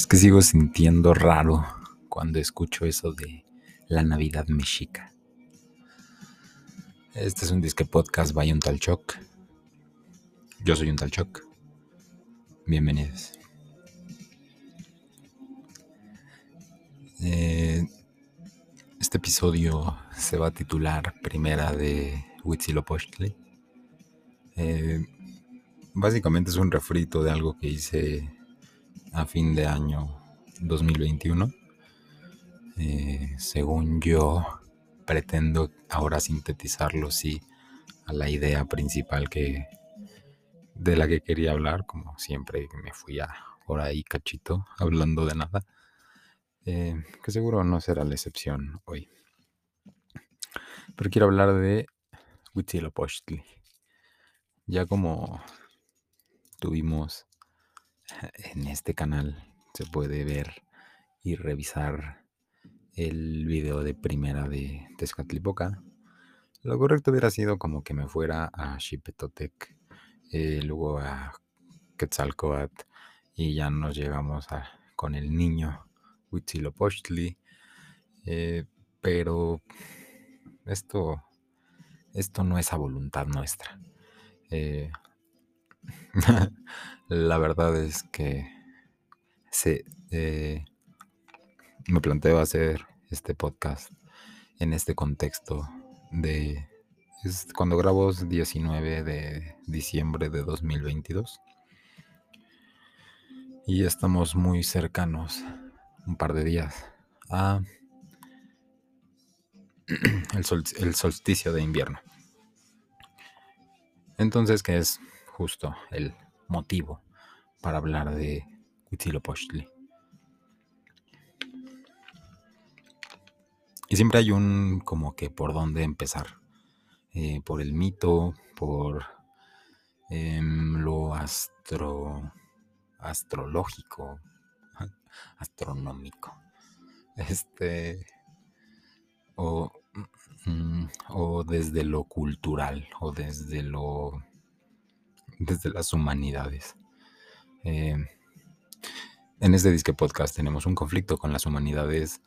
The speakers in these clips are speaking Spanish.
Es que sigo sintiendo raro cuando escucho eso de la Navidad mexica. Este es un disque podcast by un tal Choc. Yo soy un tal Choc. Bienvenidos. Eh, este episodio se va a titular Primera de Huitzilopochtli. Eh, básicamente es un refrito de algo que hice a fin de año 2021. Eh, según yo, pretendo ahora sintetizarlo, sí, a la idea principal que de la que quería hablar, como siempre me fui a por ahí cachito, hablando de nada, eh, que seguro no será la excepción hoy. Pero quiero hablar de Huitzilopochtli. Ya como tuvimos en este canal se puede ver y revisar el video de primera de Tezcatlipoca. Lo correcto hubiera sido como que me fuera a Xipetotec, eh, luego a Quetzalcoatl y ya nos llegamos con el niño Huitzilopochtli. Eh, pero esto, esto no es a voluntad nuestra. Eh, la verdad es que eh, me planteo hacer este podcast en este contexto de cuando grabo es 19 de diciembre de 2022 y estamos muy cercanos un par de días a el solsticio de invierno. Entonces que es justo el motivo para hablar de Huitzilopochtli. Y siempre hay un como que por dónde empezar. Eh, por el mito, por em, lo astro, astrológico, astronómico. Este. O, mm, o desde lo cultural, o desde lo desde las humanidades. Eh, en este disque podcast tenemos un conflicto con las humanidades,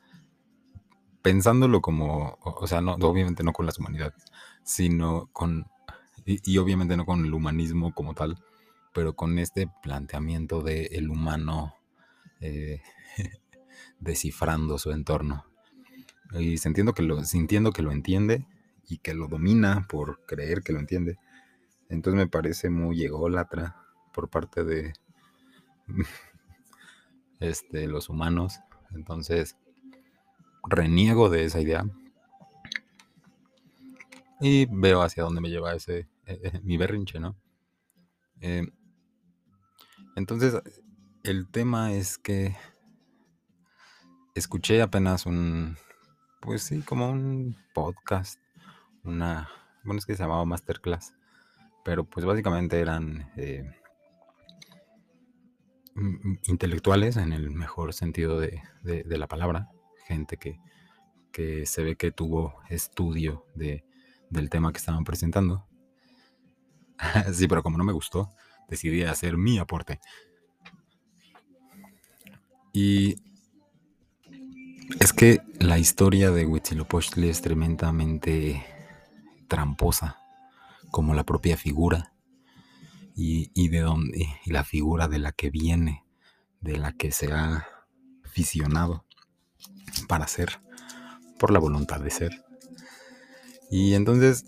pensándolo como, o sea, no, obviamente no con las humanidades, sino con, y, obviamente no con el humanismo como tal, pero con este planteamiento de el humano eh, descifrando su entorno. Y sintiendo que, lo, sintiendo que lo entiende y que lo domina por creer que lo entiende, entonces me parece muy ególatra por parte de este, los humanos. Entonces reniego de esa idea. Y veo hacia dónde me lleva ese eh, eh, mi berrinche, ¿no? Eh, entonces, el tema es que escuché apenas un, pues sí, como un podcast, una, bueno, es que se llamaba Masterclass, pero pues básicamente eran eh, intelectuales en el mejor sentido de, la palabra, gente que, se ve que tuvo estudio de, del tema que estaban presentando. sí, pero como no me gustó, decidí hacer mi aporte. Y es que la historia de Huitzilopochtli es tremendamente tramposa como la propia figura y, de dónde y la figura de la que viene, de la que se ha fisionado para ser, por la voluntad de ser. Y entonces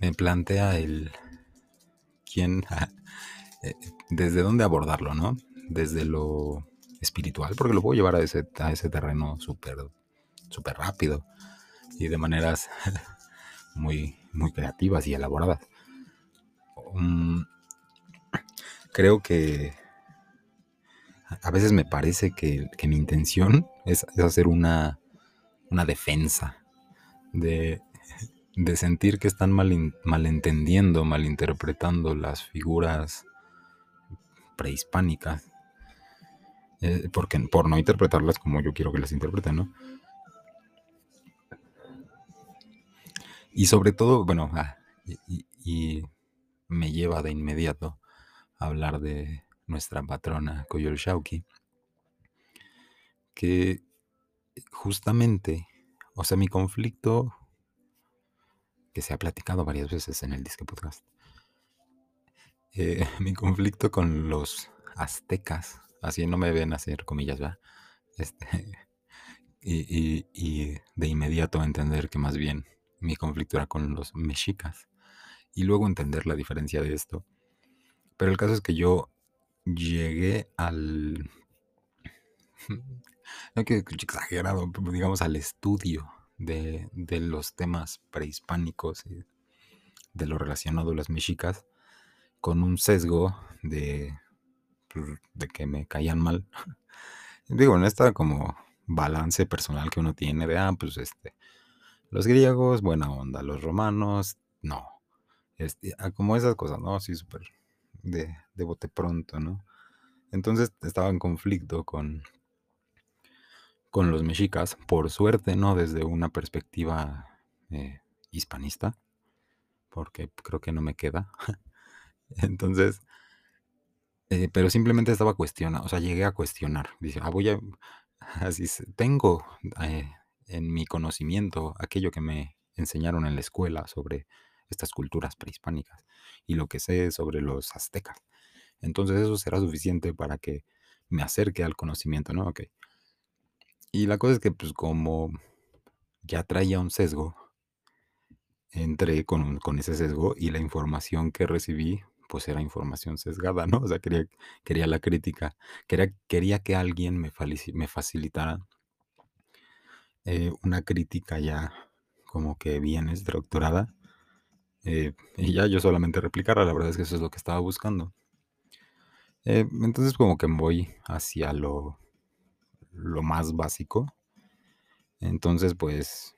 me plantea el quién, eh, desde dónde abordarlo, ¿no? Desde lo espiritual, porque lo puedo llevar a ese, a ese terreno súper súper rápido y de maneras muy, muy creativas y elaboradas. Mm, creo que a veces me parece que, mi intención es, hacer una, una defensa de, sentir que están mal, malentendiendo, malinterpretando las figuras prehispánicas. Eh, porque, por no interpretarlas como yo quiero que las interpreten, ¿no? Y sobre todo, bueno, ah, y me lleva de inmediato a hablar de nuestra patrona Shauki que justamente, o sea, mi conflicto, que se ha platicado varias veces en el Disque Podcast, eh, mi conflicto con los aztecas, así no me ven hacer comillas, ¿verdad? Este, y, y, de inmediato entender que más bien mi conflicto era con los mexicas y luego entender la diferencia de esto. Pero el caso es que yo llegué al... no que exagerado, digamos al estudio de, de, los temas prehispánicos y de lo relacionado a las mexicas con un sesgo de, de que me caían mal. Digo, en esta como balance personal que uno tiene de, ah, pues este, los griegos, buena onda, los romanos, no. Este, como esas cosas, ¿no? Así súper de, de bote pronto, ¿no? Entonces estaba en conflicto con, con los mexicas, por suerte, ¿no? Desde una perspectiva eh, hispanista, porque creo que no me queda. Entonces, eh, pero simplemente estaba cuestionando, o sea, llegué a cuestionar. Dice, ah, voy a, así, tengo eh, en mi conocimiento aquello que me enseñaron en la escuela sobre estas culturas prehispánicas y lo que sé sobre los aztecas. Entonces eso será suficiente para que me acerque al conocimiento, ¿no? Ok. Y la cosa es que pues como ya traía un sesgo, entré con, con ese sesgo y la información que recibí pues era información sesgada, ¿no? O sea, quería, quería la crítica, quería, quería que alguien me, me facilitara eh, una crítica ya como que bien estructurada eh, y ya yo solamente replicara, la verdad es que eso es lo que estaba buscando. Eh, entonces como que voy hacia lo, lo más básico. Entonces pues,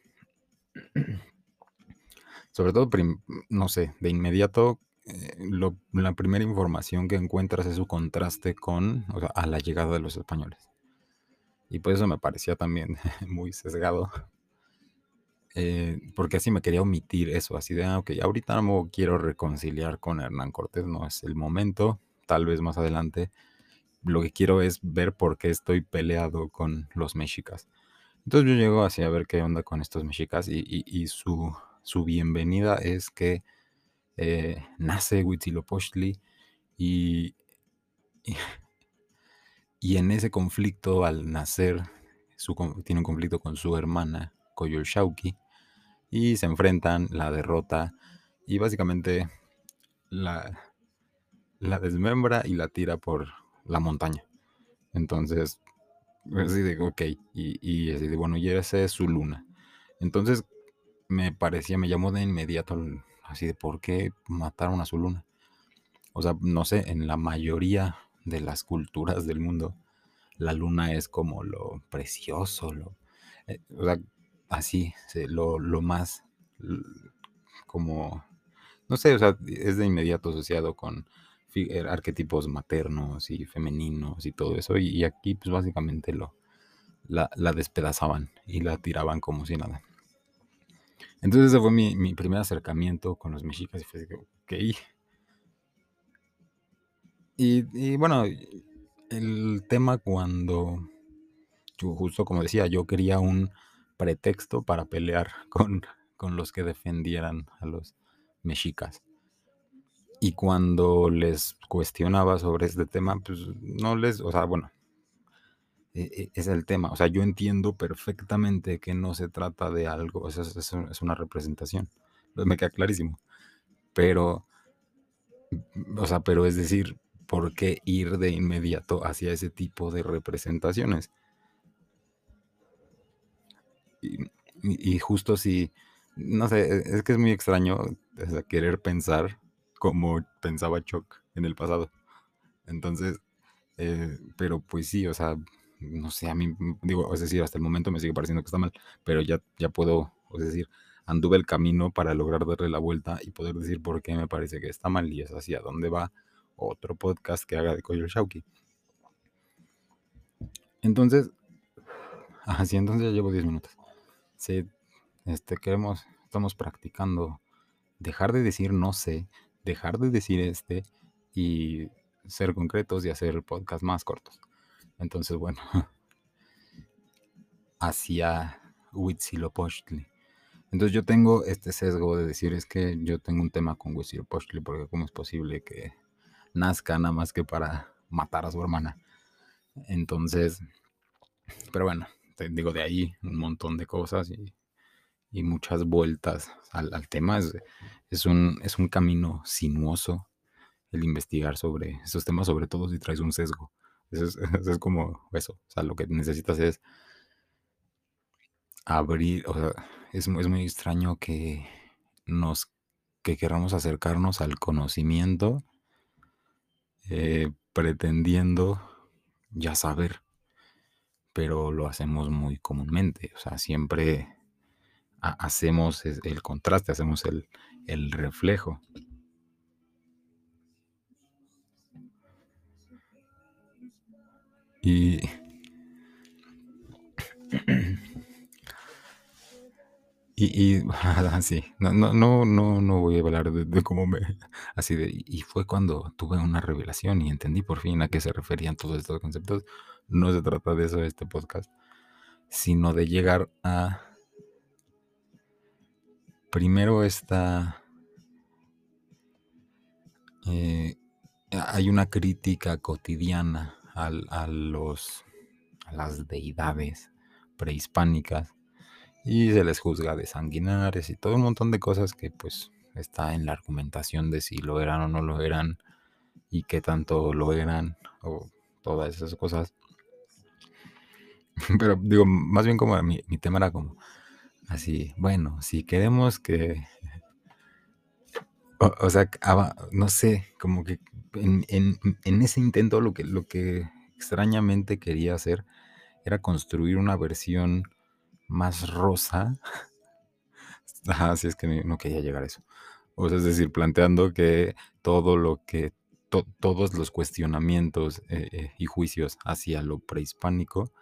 sobre todo, no sé, de inmediato eh, la primera información que encuentras es su contraste con, a la llegada de los españoles. Y por eso me parecía también muy sesgado. Eh, porque así me quería omitir eso, así de, ah, ok, ahorita no quiero reconciliar con Hernán Cortés, no es el momento, tal vez más adelante. Lo que quiero es ver por qué estoy peleado con los mexicas. Entonces yo llego así a ver qué onda con estos mexicas y, su, su bienvenida es que eh, nace Huitzilopochtli y, y, en ese conflicto al nacer tiene un conflicto con su hermana Coyolxauhqui y se enfrentan, la derrota y básicamente la, la desmembra y la tira por la montaña. Entonces, así de, ok, y, y así de, bueno, y esa es su luna. Entonces, me parecía, me llamó de inmediato así de por qué mataron a su luna. O sea, no sé, en la mayoría de las culturas del mundo, la luna es como lo precioso, eh, o sea, así, lo, lo más, como, no sé, o sea, es de inmediato asociado con eh, arquetipos maternos y femeninos y todo eso. Y, aquí, pues básicamente lo, la, despedazaban y la tiraban como si nada. Entonces ese fue mi, primer acercamiento con los mexicas y fue ok. Y, bueno, el tema cuando, justo como decía, yo quería un pretexto para pelear con, con los que defendieran a los mexicas. Y cuando les cuestionaba sobre este tema, pues no les, o sea, bueno, e, e, es el tema. O sea, yo entiendo perfectamente que no se trata de algo, o sea, es, una representación. Me queda clarísimo. Pero, o sea, pero es decir, ¿por qué ir de inmediato hacia ese tipo de representaciones? Y, justo si, no sé, es que es muy extraño querer pensar como pensaba Chuck en el pasado. Entonces, eh, pero pues sí, o sea, no sé, a mí, digo, es decir, hasta el momento me sigue pareciendo que está mal, pero ya, ya puedo, es decir, anduve el camino para lograr darle la vuelta y poder decir por qué me parece que está mal y es hacia dónde va otro podcast que haga de Koyo Shauki. Entonces, así entonces ya llevo 10 minutos. Sí, este, queremos, estamos practicando dejar de decir no sé, dejar de decir este y ser concretos y hacer podcast más cortos. Entonces, bueno, hacia Huitzilopochtli. Entonces yo tengo este sesgo de decir es que yo tengo un tema con Huitzilopochtli porque cómo es posible que nazca nada más que para matar a su hermana. Entonces, pero bueno, digo de ahí un montón de cosas y, muchas vueltas al, tema. Es, un, es un camino sinuoso el investigar sobre esos temas, sobre todo si traes un sesgo. Eso es, es como eso. O sea, lo que necesitas es abrir, o sea, es, es muy extraño que nos, que queramos acercarnos al conocimiento eh, pretendiendo ya saber, pero lo hacemos muy comúnmente, o sea, siempre hacemos el contraste, hacemos el, el reflejo. Y Y, y así, no, no, no, no, no voy a hablar de, cómo me, así de, y fue cuando tuve una revelación y entendí por fin a qué se referían todos estos conceptos. No se trata de eso este podcast, sino de llegar a, primero está, eh, hay una crítica cotidiana a los, a las deidades prehispánicas y se les juzga de sanguinares y todo un montón de cosas que pues está en la argumentación de si lo eran o no lo eran y qué tanto lo eran o todas esas cosas. Pero digo, más bien como mi, tema era como así, bueno, si queremos que, o, sea, no sé, como que en, en, ese intento lo que, lo que extrañamente quería hacer era construir una versión más rosa. Así es que no quería llegar a eso. O sea, es decir, planteando que todo lo que, todos los cuestionamientos eh, eh, y juicios hacia lo prehispánico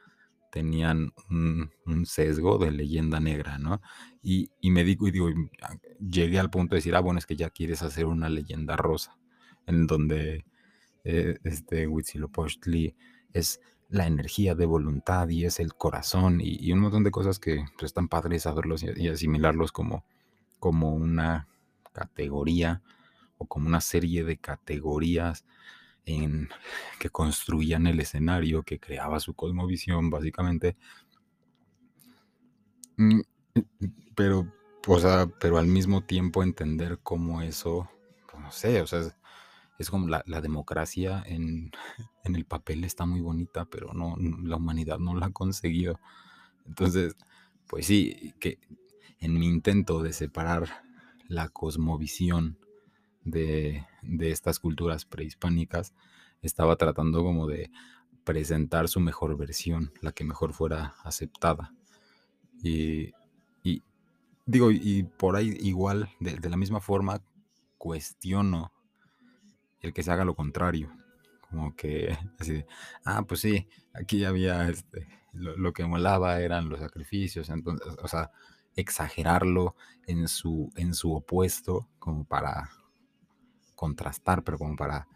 tenían un, sesgo de leyenda negra, ¿no? Y, me digo, y digo, llegué al punto de decir, ah, bueno, es que ya quieres hacer una leyenda rosa, en donde eh, este Huitzilopochtli es la energía de voluntad y es el corazón y, un montón de cosas que pues, están padres saberlos y, asimilarlos como, como una categoría o como una serie de categorías en, que construían el escenario, que creaba su cosmovisión básicamente. Mm, pero, o sea, pero al mismo tiempo entender cómo eso, pues, no sé, o sea, es como la, democracia en, el papel está muy bonita, pero no, la humanidad no la ha conseguido. Entonces, pues sí, que en mi intento de separar la cosmovisión de, estas culturas prehispánicas, estaba tratando como de presentar su mejor versión, la que mejor fuera aceptada. Y, digo, y por ahí igual, de la misma forma, cuestiono el que se haga lo contrario. Como que así ah, pues sí, aquí había este, lo, que molaba eran los sacrificios, entonces, o sea, exagerarlo en su, en su opuesto, como para contrastar, pero como para,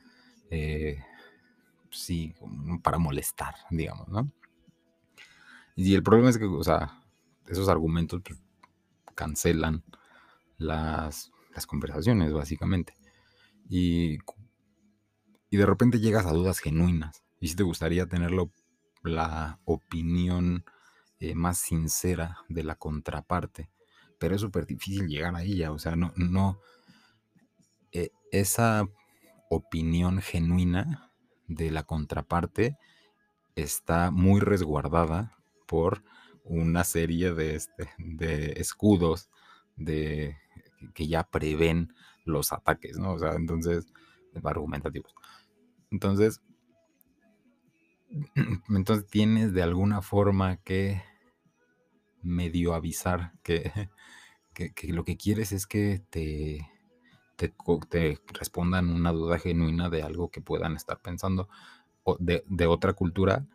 eh, sí, para molestar, digamos, ¿no? Y el problema es que, o sea, esos argumentos pues, cancelan las, las conversaciones, básicamente. Y y de repente llegas a dudas genuinas. Y si te gustaría tener la opinión eh, más sincera de la contraparte. Pero es súper difícil llegar a ella. O sea, no, no. Esa opinión genuina de la contraparte está muy resguardada por una serie de, este, de escudos de, que ya prevén los ataques, ¿no? O sea, entonces, argumentativos. Entonces, entonces tienes de alguna forma que medio avisar que, que, lo que quieres es que te, te, respondan una duda genuina de algo que puedan estar pensando o de, de otra cultura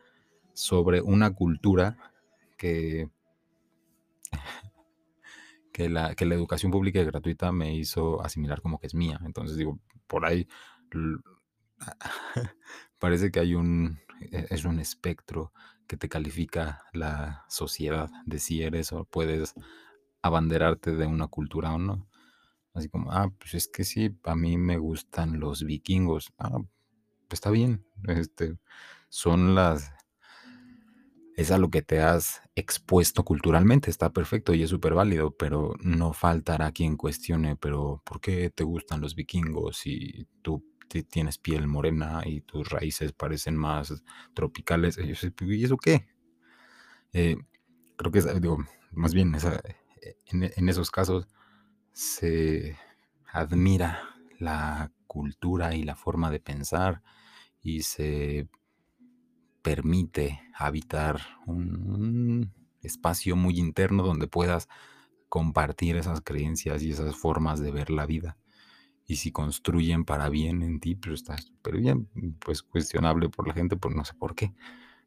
sobre una cultura que, que, la, que la educación pública y gratuita me hizo asimilar como que es mía. Entonces digo, por ahí parece que hay un e, es un espectro que te califica la sociedad de si eres o puedes abanderarte de una cultura o no. Así como, ah, pues es que sí, a mí me gustan los vikingos. Ah, pues está bien. Este, son las es a lo que te has expuesto culturalmente, está perfecto y es súper válido, pero no faltará quien cuestione, pero ¿por qué te gustan los vikingos si tú tienes piel morena y tus raíces parecen más tropicales? Y eso qué? Eh, creo que, digo, más bien, en, en esos casos se admira la cultura y la forma de pensar y se permite habitar un, espacio muy interno donde puedas compartir esas creencias y esas formas de ver la vida. Y si construyen para bien en ti, pues está súper bien. Pues cuestionable por la gente, pues no sé por qué.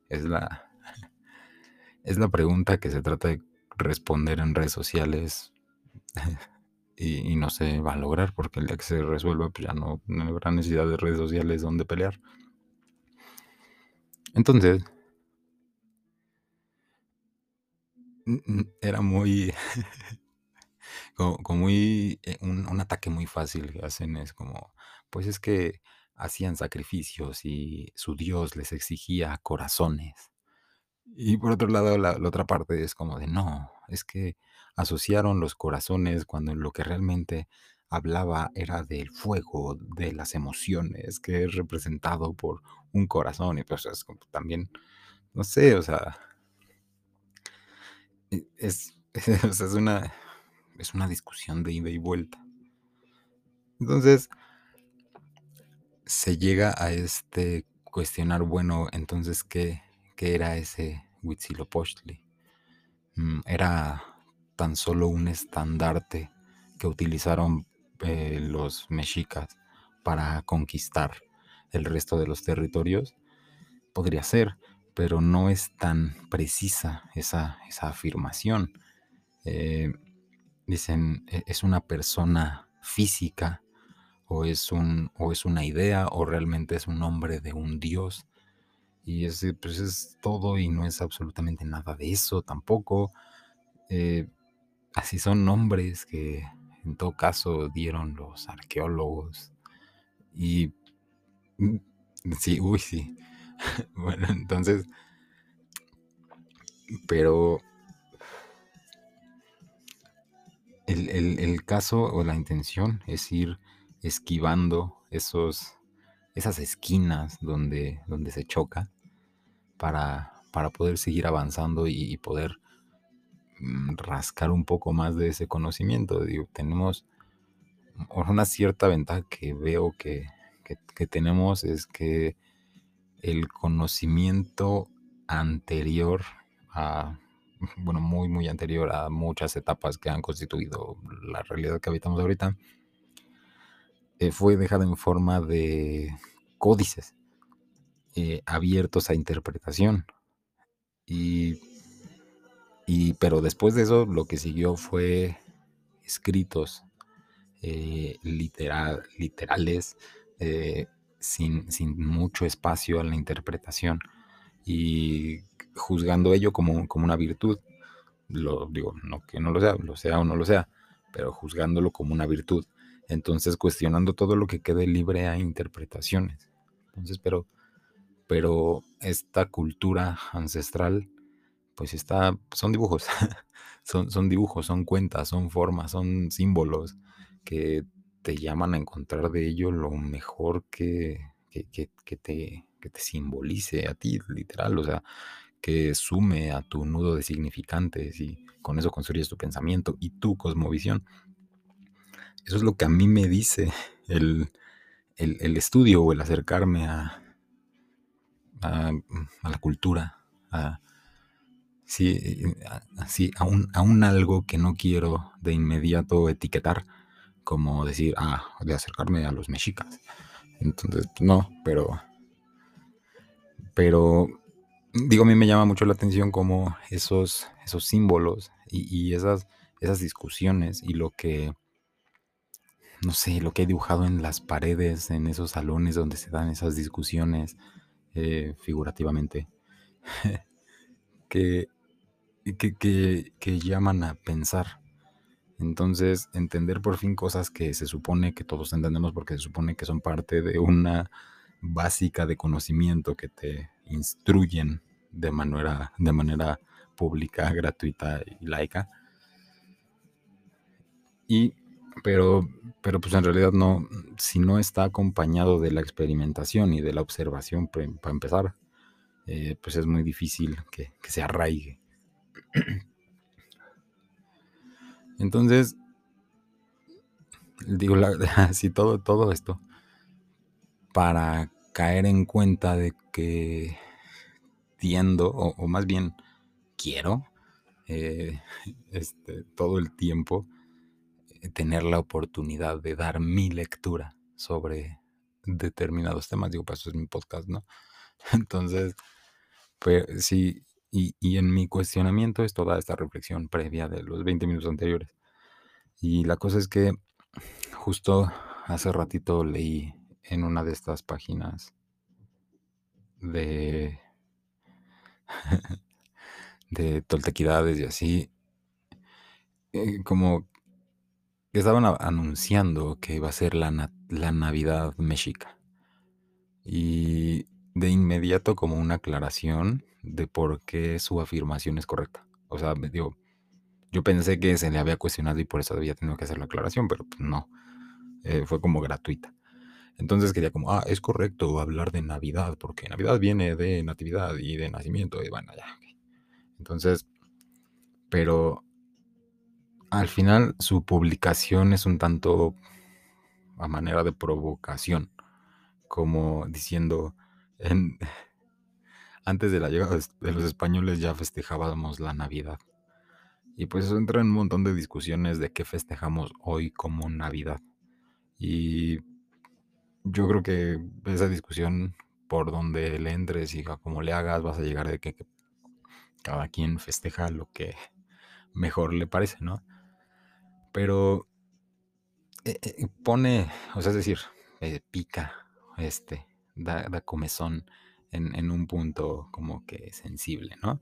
Es la, es la pregunta que se trata de responder en redes sociales y, no se va a lograr porque el día que se resuelva, pues ya no, no habrá necesidad de redes sociales donde pelear. Entonces, era muy, como, muy, eh, un, ataque muy fácil que hacen es como, pues es que hacían sacrificios y su Dios les exigía corazones. Y por otro lado, la, la, otra parte es como de, no, es que asociaron los corazones cuando lo que realmente hablaba era del fuego, de las emociones, que es representado por un corazón. Y pues es como también, no sé, o sea, e, es, es, una, es una discusión de ida y vuelta. Entonces, se llega a este cuestionar, bueno, entonces, ¿qué, qué era ese Huitzilopochtli? Mm, era tan solo un estandarte que utilizaron eh, los mexicas para conquistar el resto de los territorios, podría ser, pero no es tan precisa esa, esa afirmación. Eh, dicen, ¿e-, ¿es una persona física o es, un, o es una idea o realmente es un nombre de un dios? Y es, pues es todo y no es absolutamente nada de eso tampoco. Eh, así son nombres que en todo caso dieron los arqueólogos. Y mm, sí, uy, sí. bueno, entonces, pero el, caso o la intención es ir esquivando esos, esas esquinas donde, donde se choca para, para poder seguir avanzando y poder Mm, rascar un poco más de ese conocimiento. Tenemos una cierta ventaja que veo que, tenemos es que el conocimiento anterior a, bueno, muy, muy anterior a muchas etapas que han constituido la realidad que habitamos ahorita, eh, fue dejado en forma de códices eh, abiertos a interpretación. Y y, pero después de eso, lo que siguió fue escritos eh, literal, literales, eh, sin, mucho espacio a la interpretación y juzgando ello como, como una virtud. Lo digo, no que no lo sea, lo sea o no lo sea, pero juzgándolo como una virtud. Entonces cuestionando todo lo que quede libre a interpretaciones. Entonces, pero, pero esta cultura ancestral pues está, son dibujos, son, son dibujos, son cuentas, son formas, son símbolos que te llaman a encontrar de ello lo mejor que, que, te, que te simbolice a ti, literal, o sea, que sume a tu nudo de significantes y con eso construyes tu pensamiento y tu cosmovisión. Eso es lo que a mí me dice el, estudio o el acercarme a, a, a la cultura, a, Sí, así, aún, aún algo que no quiero de inmediato etiquetar, como decir, ah, de acercarme a los mexicas. Entonces, no, pero, pero, digo, a mí me llama mucho la atención como esos, esos símbolos y, y esas, esas discusiones y lo que, no sé, lo que he dibujado en las paredes, en esos salones donde se dan esas discusiones, eh, figurativamente, que, que, llaman a pensar. Entonces, entender por fin cosas que se supone que todos entendemos porque se supone que son parte de una básica de conocimiento que te instruyen de manera, de manera pública, gratuita y laica. Y, pero, pero pues en realidad no, si no está acompañado de la experimentación y de la observación para empezar, eh, pues es muy difícil que se arraigue. Entonces, digo, así todo, todo esto para caer en cuenta de que tiendo, o, más bien quiero, eh, este, todo el tiempo eh, tener la oportunidad de dar mi lectura sobre determinados temas. Digo, pues eso es mi podcast, ¿no? Entonces, pues sí, y, en mi cuestionamiento es toda esta reflexión previa de los 20 minutos anteriores. Y la cosa es que justo hace ratito leí en una de estas páginas de de toltequidades y así eh, como que estaban anunciando que iba a ser la, la Navidad Méxica y de inmediato como una aclaración de por qué su afirmación es correcta. O sea, digo, yo pensé que se le había cuestionado y por eso había tenido que hacer la aclaración, pero pues no, eh, fue como gratuita. Entonces quería como, ah, es correcto hablar de Navidad, porque Navidad viene de natividad y de nacimiento, y bueno, ya. Entonces, pero al final su publicación es un tanto a manera de provocación, como diciendo, en, antes de la llegada de los españoles ya festejábamos la Navidad. Y pues eso entra en un montón de discusiones de qué festejamos hoy como Navidad. Y yo creo que esa discusión, por donde le entres y como le hagas, vas a llegar de que, cada quien festeja lo que mejor le parece, ¿no? Pero eh, eh, pone, o sea, es decir, eh, pica, este, da, da comezón en, un punto como que sensible, ¿no?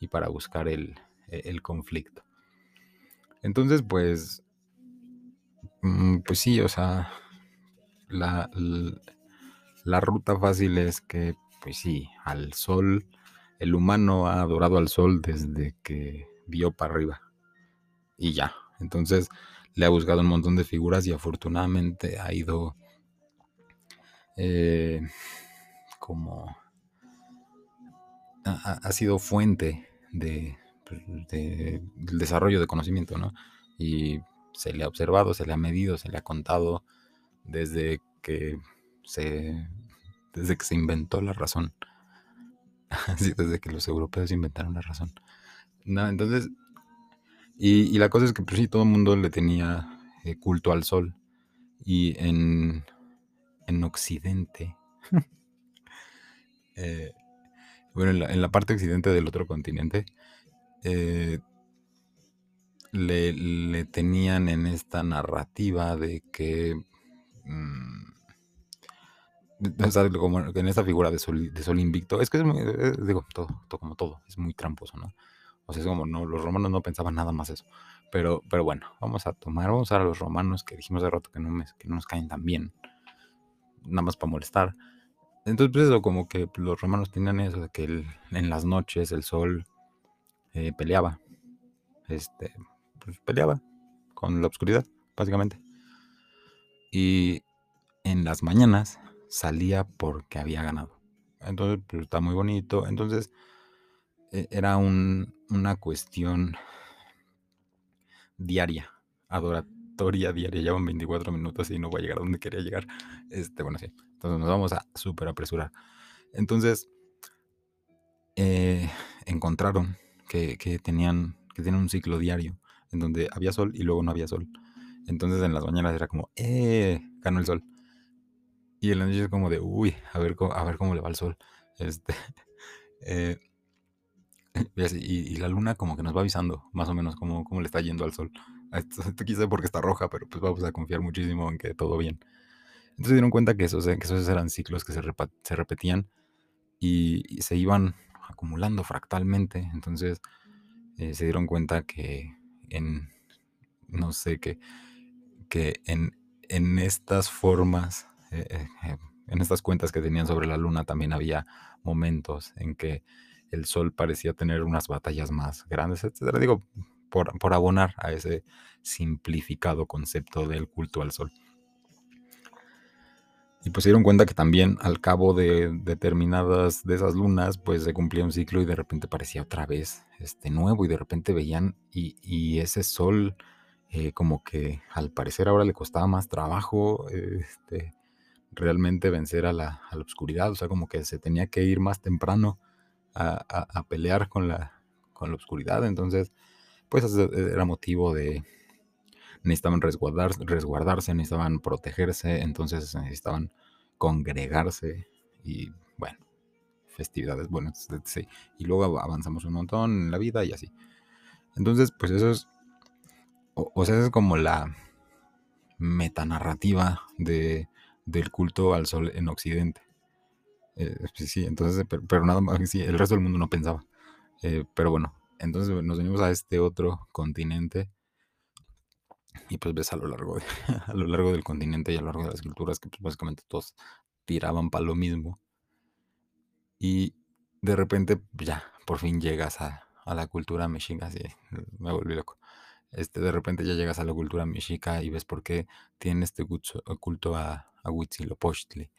Y para buscar el, el conflicto. Entonces, pues, mm, pues sí, o sea, la, la, ruta fácil es que, pues sí, al sol, el humano ha adorado al sol desde que vio para arriba. Y ya. Entonces le ha buscado un montón de figuras y afortunadamente ha ido eh, como ha, sido fuente de, pues, de, del desarrollo de conocimiento, ¿no? Y se le ha observado, se le ha medido, se le ha contado desde que se, desde que se inventó la razón. desde que los europeos inventaron la razón. No, entonces, y, la cosa es que pues sí, todo el mundo le tenía eh, culto al sol. Y en, en Occidente, eh, bueno, en la, parte occidente del otro continente, eh, le, tenían en esta narrativa de que Mm, en esta figura de sol, de invicto, es que es muy, eh, digo, todo, como todo, es muy tramposo, ¿no? O sea, es como, no, los romanos no pensaban nada más eso. Pero, pero bueno, vamos a tomar, vamos a los romanos que dijimos de rato que no nos caen tan bien, nada más para molestar. Entonces, pues eso, como que los romanos tenían eso que en las noches el sol eh, peleaba, este, pues peleaba con la oscuridad, básicamente y en las mañanas salía porque había ganado. Entonces, pues está muy bonito. Entonces, e, era una cuestión diaria, adoratoria diaria. Llevan 24 minutos y no voy a llegar a donde quería llegar. Este, bueno, sí. Entonces nos vamos a súper apresurar. Entonces, eh, encontraron que, que, tenían, que tenían un ciclo diario en donde había sol y luego no había sol. Entonces en las mañanas era como, ¡eh! Ganó el sol. Y en la noche es como de, uy, a ver, a ver cómo le va el sol. Este, eh, y, la luna como que nos va avisando más o menos cómo, cómo le está yendo al sol. Esto, esto porque está roja, pero pues vamos a confiar muchísimo en que todo bien. Entonces se dieron cuenta que esos, que esos eran ciclos que se, se repetían y, se iban acumulando fractalmente. Entonces eh, se dieron cuenta que en, no sé, que, que en, en estas formas, eh, eh, en estas cuentas que tenían sobre la luna también había momentos en que el sol parecía tener unas batallas más grandes, etcétera. Digo, por, por abonar a ese simplificado concepto del culto al sol. Y pues se dieron cuenta que también al cabo de determinadas de esas lunas, pues se cumplía un ciclo y de repente parecía otra vez este nuevo y de repente veían y, ese sol eh, como que al parecer ahora le costaba más trabajo este, realmente vencer a la, a la, oscuridad, o sea como que se tenía que ir más temprano a, a pelear con la, con la oscuridad, entonces pues era motivo de, necesitaban resguardarse, resguardarse, necesitaban protegerse, entonces necesitaban congregarse y bueno, festividades, bueno, sí. Y luego avanzamos un montón en la vida y así. Entonces, pues eso es, o, sea, es como la metanarrativa de, del culto al sol en Occidente. Eh, sí, entonces, pero, nada más, sí, el resto del mundo no pensaba. Eh, pero bueno, entonces nos venimos a este otro continente y pues ves a lo largo, a lo largo del continente y a lo largo de las culturas que pues básicamente todos tiraban para lo mismo. Y de repente pues, ya, por fin llegas a, la cultura mexica, así me volví loco. Este, de repente ya llegas a la cultura mexica y ves por qué tiene este culto a, a Huitzilopochtli.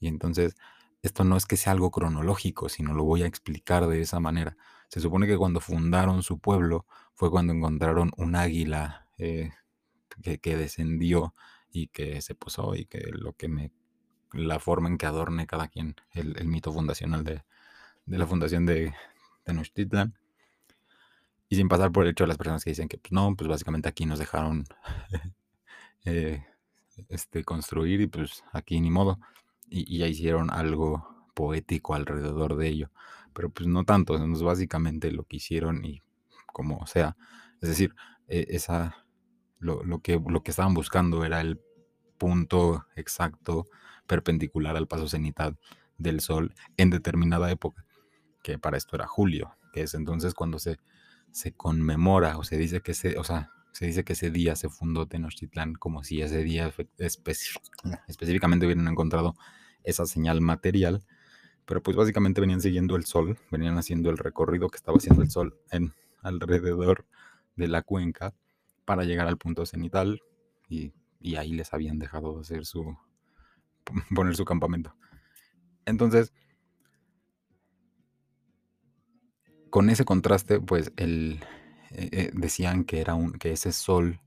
Y entonces, esto no es que sea algo cronológico, sino lo voy a explicar de esa manera. Se supone que cuando fundaron su pueblo fue cuando encontraron un águila eh, que, descendió y que se posó y que lo que me la forma en que adorne cada quien el, mito fundacional de, la fundación de Tenochtitlan. Y sin pasar por el hecho de las personas que dicen que pues no, pues básicamente aquí nos dejaron eh, este, construir y pues aquí ni modo. Y, ya hicieron algo poético alrededor de ello. Pero pues no tanto, es básicamente lo que hicieron y como sea. Es decir, e, esa lo, que, lo que estaban buscando era el punto exacto perpendicular al paso cenital del Sol en determinada época, que para esto era julio, que es entonces cuando se, se conmemora o se dice que se, o sea, se dice que ese día se fundó Tenochtitlán como si ese día específicamente hubieran encontrado esa señal material, pero pues básicamente venían siguiendo el sol, venían haciendo el recorrido que estaba haciendo el sol en alrededor de la cuenca para llegar al punto cenital y, ahí les habían dejado hacer su poner su campamento. Entonces, con ese contraste, pues el, eh, eh, decían que era un que ese sol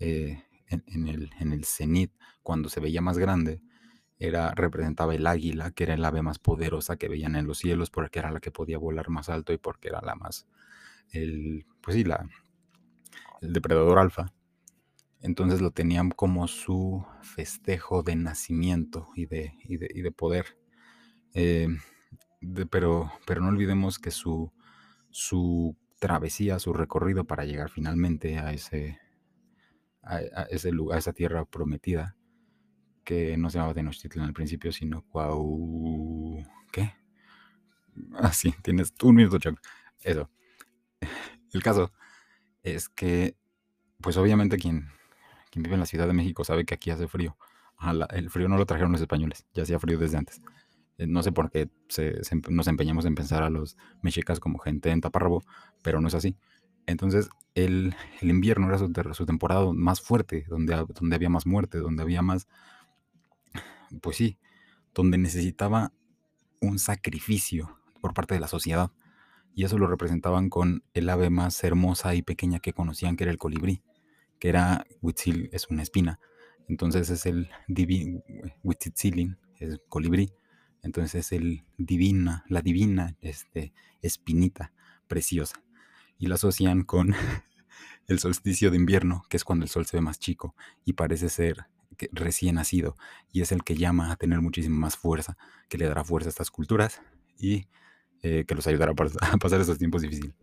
eh, en, el, en el cenit, cuando se veía más grande, era, representaba el águila, que era el ave más poderosa que veían en los cielos, porque era la que podía volar más alto y porque era la más, el, pues sí, la, el depredador alfa. Entonces lo tenían como su festejo de nacimiento y de, de, poder. Eh, pero, pero no olvidemos que su, su travesía, su recorrido para llegar finalmente a ese, a, ese lugar, a esa tierra prometida, que no se llamaba Tenochtitlan al principio, sino Cuau... ¿Qué? Ah, sí, tienes un minuto, Chuck. Eso. El caso es que, pues obviamente quien, quien vive en la Ciudad de México sabe que aquí hace frío. el frío no lo trajeron los españoles, ya hacía frío desde antes. Eh, no sé por qué nos empeñamos en pensar a los mexicas como gente en taparrabo, pero no es así. Entonces, el, invierno era su, temporada más fuerte, donde, donde había más muerte, donde había más, pues sí, donde necesitaba un sacrificio por parte de la sociedad y eso lo representaban con el ave más hermosa y pequeña que conocían, que era el colibrí, que era Huitzil, es una espina, entonces es el Huitzitzilin, es colibrí, entonces es el divina, la divina este, espinita preciosa, y la asocian con el solsticio de invierno, que es cuando el sol se ve más chico y parece ser recién nacido, y es el que llama a tener muchísima más fuerza, que le dará fuerza a estas culturas, y eh, que los ayudará a pasar esos tiempos difíciles.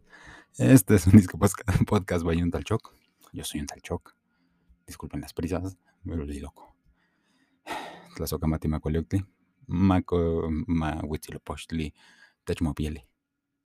Este es un disco podcast by un tal Choc. Yo soy un tal Choc. Disculpen las prisas, me lo leí loco. Tlazocamati Maco, Ma Huitzilopochtli, Techmopieli.